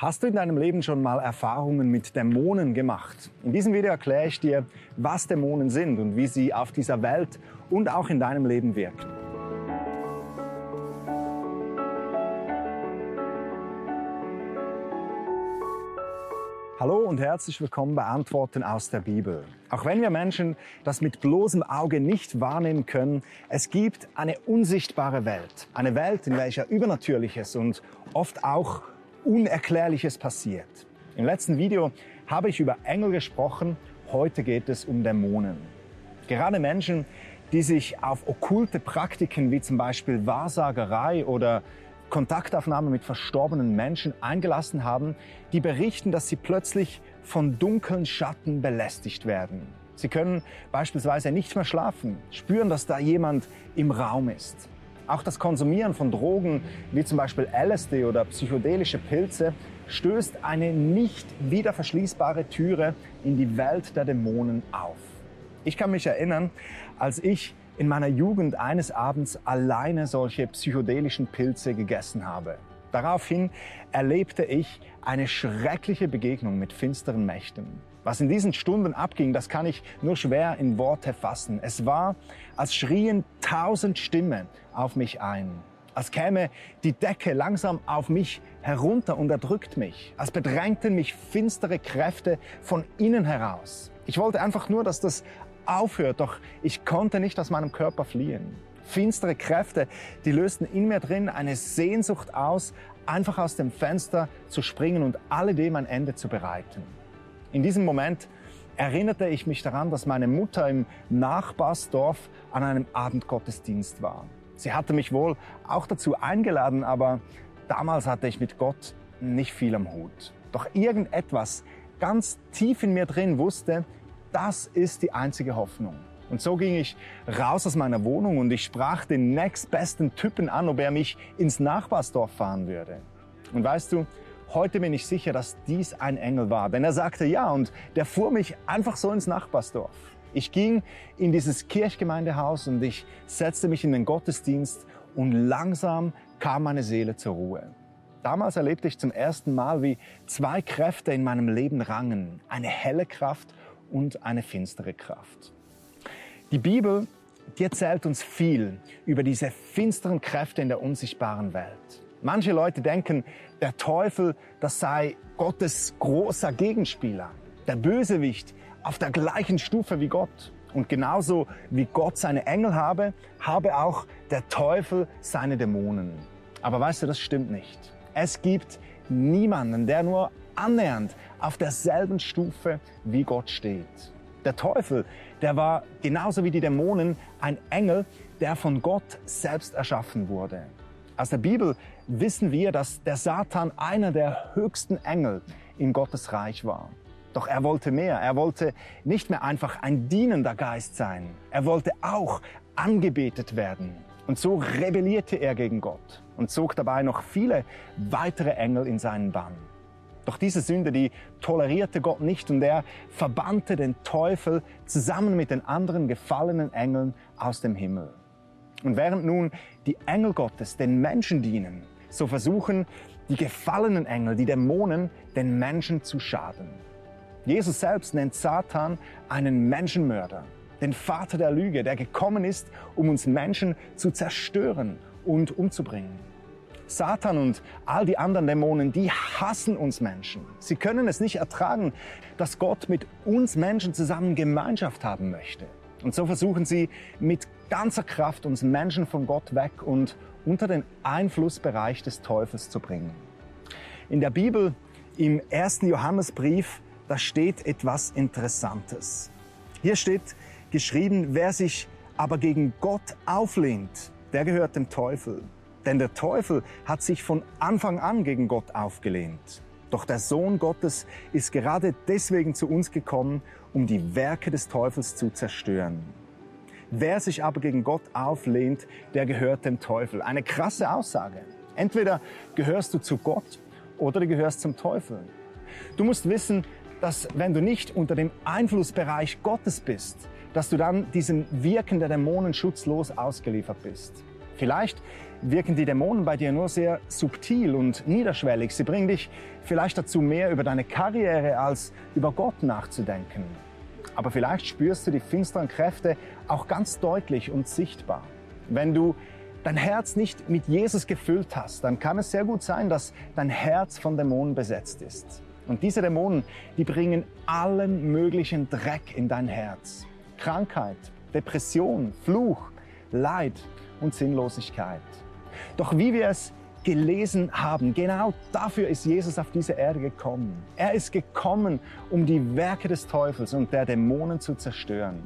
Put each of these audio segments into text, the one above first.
Hast du in deinem Leben schon mal Erfahrungen mit Dämonen gemacht? In diesem Video erkläre ich dir, was Dämonen sind und wie sie auf dieser Welt und auch in deinem Leben wirken. Hallo und herzlich willkommen bei Antworten aus der Bibel. Auch wenn wir Menschen das mit bloßem Auge nicht wahrnehmen können, es gibt eine unsichtbare Welt. Eine Welt, in welcher Übernatürliches und oft auch Unerklärliches passiert. Im letzten Video habe ich über Engel gesprochen, heute geht es um Dämonen. Gerade Menschen, die sich auf okkulte Praktiken wie zum Beispiel Wahrsagerei oder Kontaktaufnahme mit verstorbenen Menschen eingelassen haben, die berichten, dass sie plötzlich von dunklen Schatten belästigt werden. Sie können beispielsweise nicht mehr schlafen, spüren, dass da jemand im Raum ist. Auch das Konsumieren von Drogen wie zum Beispiel LSD oder psychedelische Pilze stößt eine nicht wieder verschließbare Türe in die Welt der Dämonen auf. Ich kann mich erinnern, als ich in meiner Jugend eines Abends alleine solche psychedelischen Pilze gegessen habe. Daraufhin erlebte ich eine schreckliche Begegnung mit finsteren Mächten. Was in diesen Stunden abging, das kann ich nur schwer in Worte fassen. Es war, als schrien tausend Stimmen auf mich ein. Als käme die Decke langsam auf mich herunter und erdrückt mich. Als bedrängten mich finstere Kräfte von innen heraus. Ich wollte einfach nur, dass das aufhört, doch ich konnte nicht aus meinem Körper fliehen. Finstere Kräfte, die lösten in mir drin eine Sehnsucht aus, einfach aus dem Fenster zu springen und alledem ein Ende zu bereiten. In diesem Moment erinnerte ich mich daran, dass meine Mutter im Nachbarsdorf an einem Abendgottesdienst war. Sie hatte mich wohl auch dazu eingeladen, aber damals hatte ich mit Gott nicht viel am Hut. Doch irgendetwas ganz tief in mir drin wusste, das ist die einzige Hoffnung. Und so ging ich raus aus meiner Wohnung und ich sprach den nächstbesten Typen an, ob er mich ins Nachbarsdorf fahren würde. Und weißt du, Heute bin ich sicher, dass dies ein Engel war, denn er sagte ja und der fuhr mich einfach so ins Nachbarsdorf. Ich ging in dieses Kirchgemeindehaus und ich setzte mich in den Gottesdienst und langsam kam meine Seele zur Ruhe. Damals erlebte ich zum ersten Mal, wie zwei Kräfte in meinem Leben rangen. Eine helle Kraft und eine finstere Kraft. Die Bibel, die erzählt uns viel über diese finsteren Kräfte in der unsichtbaren Welt. Manche Leute denken, der Teufel, das sei Gottes großer Gegenspieler, der Bösewicht auf der gleichen Stufe wie Gott. Und genauso wie Gott seine Engel habe, habe auch der Teufel seine Dämonen. Aber weißt du, das stimmt nicht. Es gibt niemanden, der nur annähernd auf derselben Stufe wie Gott steht. Der Teufel, der war genauso wie die Dämonen ein Engel, der von Gott selbst erschaffen wurde. Aus der Bibel wissen wir, dass der Satan einer der höchsten Engel in Gottes Reich war. Doch er wollte mehr. Er wollte nicht mehr einfach ein dienender Geist sein. Er wollte auch angebetet werden. Und so rebellierte er gegen Gott und zog dabei noch viele weitere Engel in seinen Bann. Doch diese Sünde, die tolerierte Gott nicht und er verbannte den Teufel zusammen mit den anderen gefallenen Engeln aus dem Himmel. Und während nun die Engel Gottes den Menschen dienen, so versuchen die gefallenen Engel, die Dämonen, den Menschen zu schaden. Jesus selbst nennt Satan einen Menschenmörder, den Vater der Lüge, der gekommen ist, um uns Menschen zu zerstören und umzubringen. Satan und all die anderen Dämonen, die hassen uns Menschen. Sie können es nicht ertragen, dass Gott mit uns Menschen zusammen Gemeinschaft haben möchte. Und so versuchen sie mit ganzer Kraft uns Menschen von Gott weg und unter den Einflussbereich des Teufels zu bringen. In der Bibel, im ersten Johannesbrief, da steht etwas Interessantes. Hier steht geschrieben, wer sich aber gegen Gott auflehnt, der gehört dem Teufel. Denn der Teufel hat sich von Anfang an gegen Gott aufgelehnt. Doch der Sohn Gottes ist gerade deswegen zu uns gekommen, um die Werke des Teufels zu zerstören. Wer sich aber gegen Gott auflehnt, der gehört dem Teufel. Eine krasse Aussage. Entweder gehörst du zu Gott oder du gehörst zum Teufel. Du musst wissen, dass wenn du nicht unter dem Einflussbereich Gottes bist, dass du dann diesem Wirken der Dämonen schutzlos ausgeliefert bist. Vielleicht wirken die Dämonen bei dir nur sehr subtil und niederschwellig. Sie bringen dich vielleicht dazu, mehr über deine Karriere als über Gott nachzudenken. Aber vielleicht spürst du die finsteren Kräfte auch ganz deutlich und sichtbar. Wenn du dein Herz nicht mit Jesus gefüllt hast, dann kann es sehr gut sein, dass dein Herz von Dämonen besetzt ist. Und diese Dämonen, die bringen allen möglichen Dreck in dein Herz. Krankheit, Depression, Fluch, Leid und Sinnlosigkeit. Doch wie wir es gelesen haben, genau dafür ist Jesus auf diese Erde gekommen. Er ist gekommen, um die Werke des Teufels und der Dämonen zu zerstören.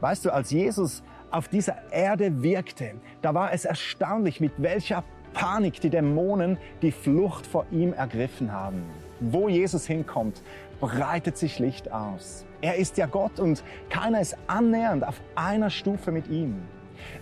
Weißt du, als Jesus auf dieser Erde wirkte, da war es erstaunlich, mit welcher Panik die Dämonen die Flucht vor ihm ergriffen haben. Wo Jesus hinkommt, breitet sich Licht aus. Er ist ja Gott und keiner ist annähernd auf einer Stufe mit ihm.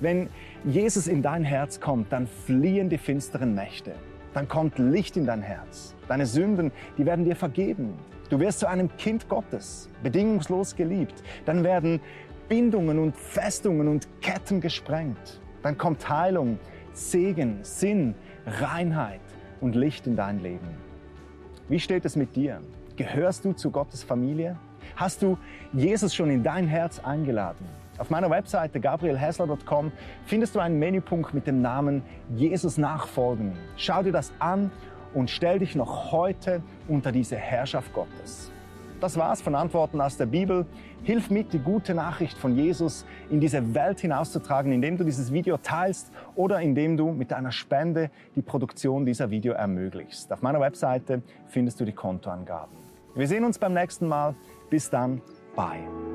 Wenn Jesus in dein Herz kommt, dann fliehen die finsteren Mächte. Dann kommt Licht in dein Herz. Deine Sünden, die werden dir vergeben. Du wirst zu einem Kind Gottes, bedingungslos geliebt. Dann werden Bindungen und Festungen und Ketten gesprengt. Dann kommt Heilung, Segen, Sinn, Reinheit und Licht in dein Leben. Wie steht es mit dir? Gehörst du zu Gottes Familie? Hast du Jesus schon in dein Herz eingeladen? Auf meiner Webseite gabrielhessler.com findest du einen Menüpunkt mit dem Namen Jesus nachfolgen. Schau dir das an und stell dich noch heute unter diese Herrschaft Gottes. Das war's von Antworten aus der Bibel. Hilf mit, die gute Nachricht von Jesus in diese Welt hinauszutragen, indem du dieses Video teilst oder indem du mit deiner Spende die Produktion dieser Video ermöglichst. Auf meiner Webseite findest du die Kontoangaben. Wir sehen uns beim nächsten Mal. Bis dann. Bye.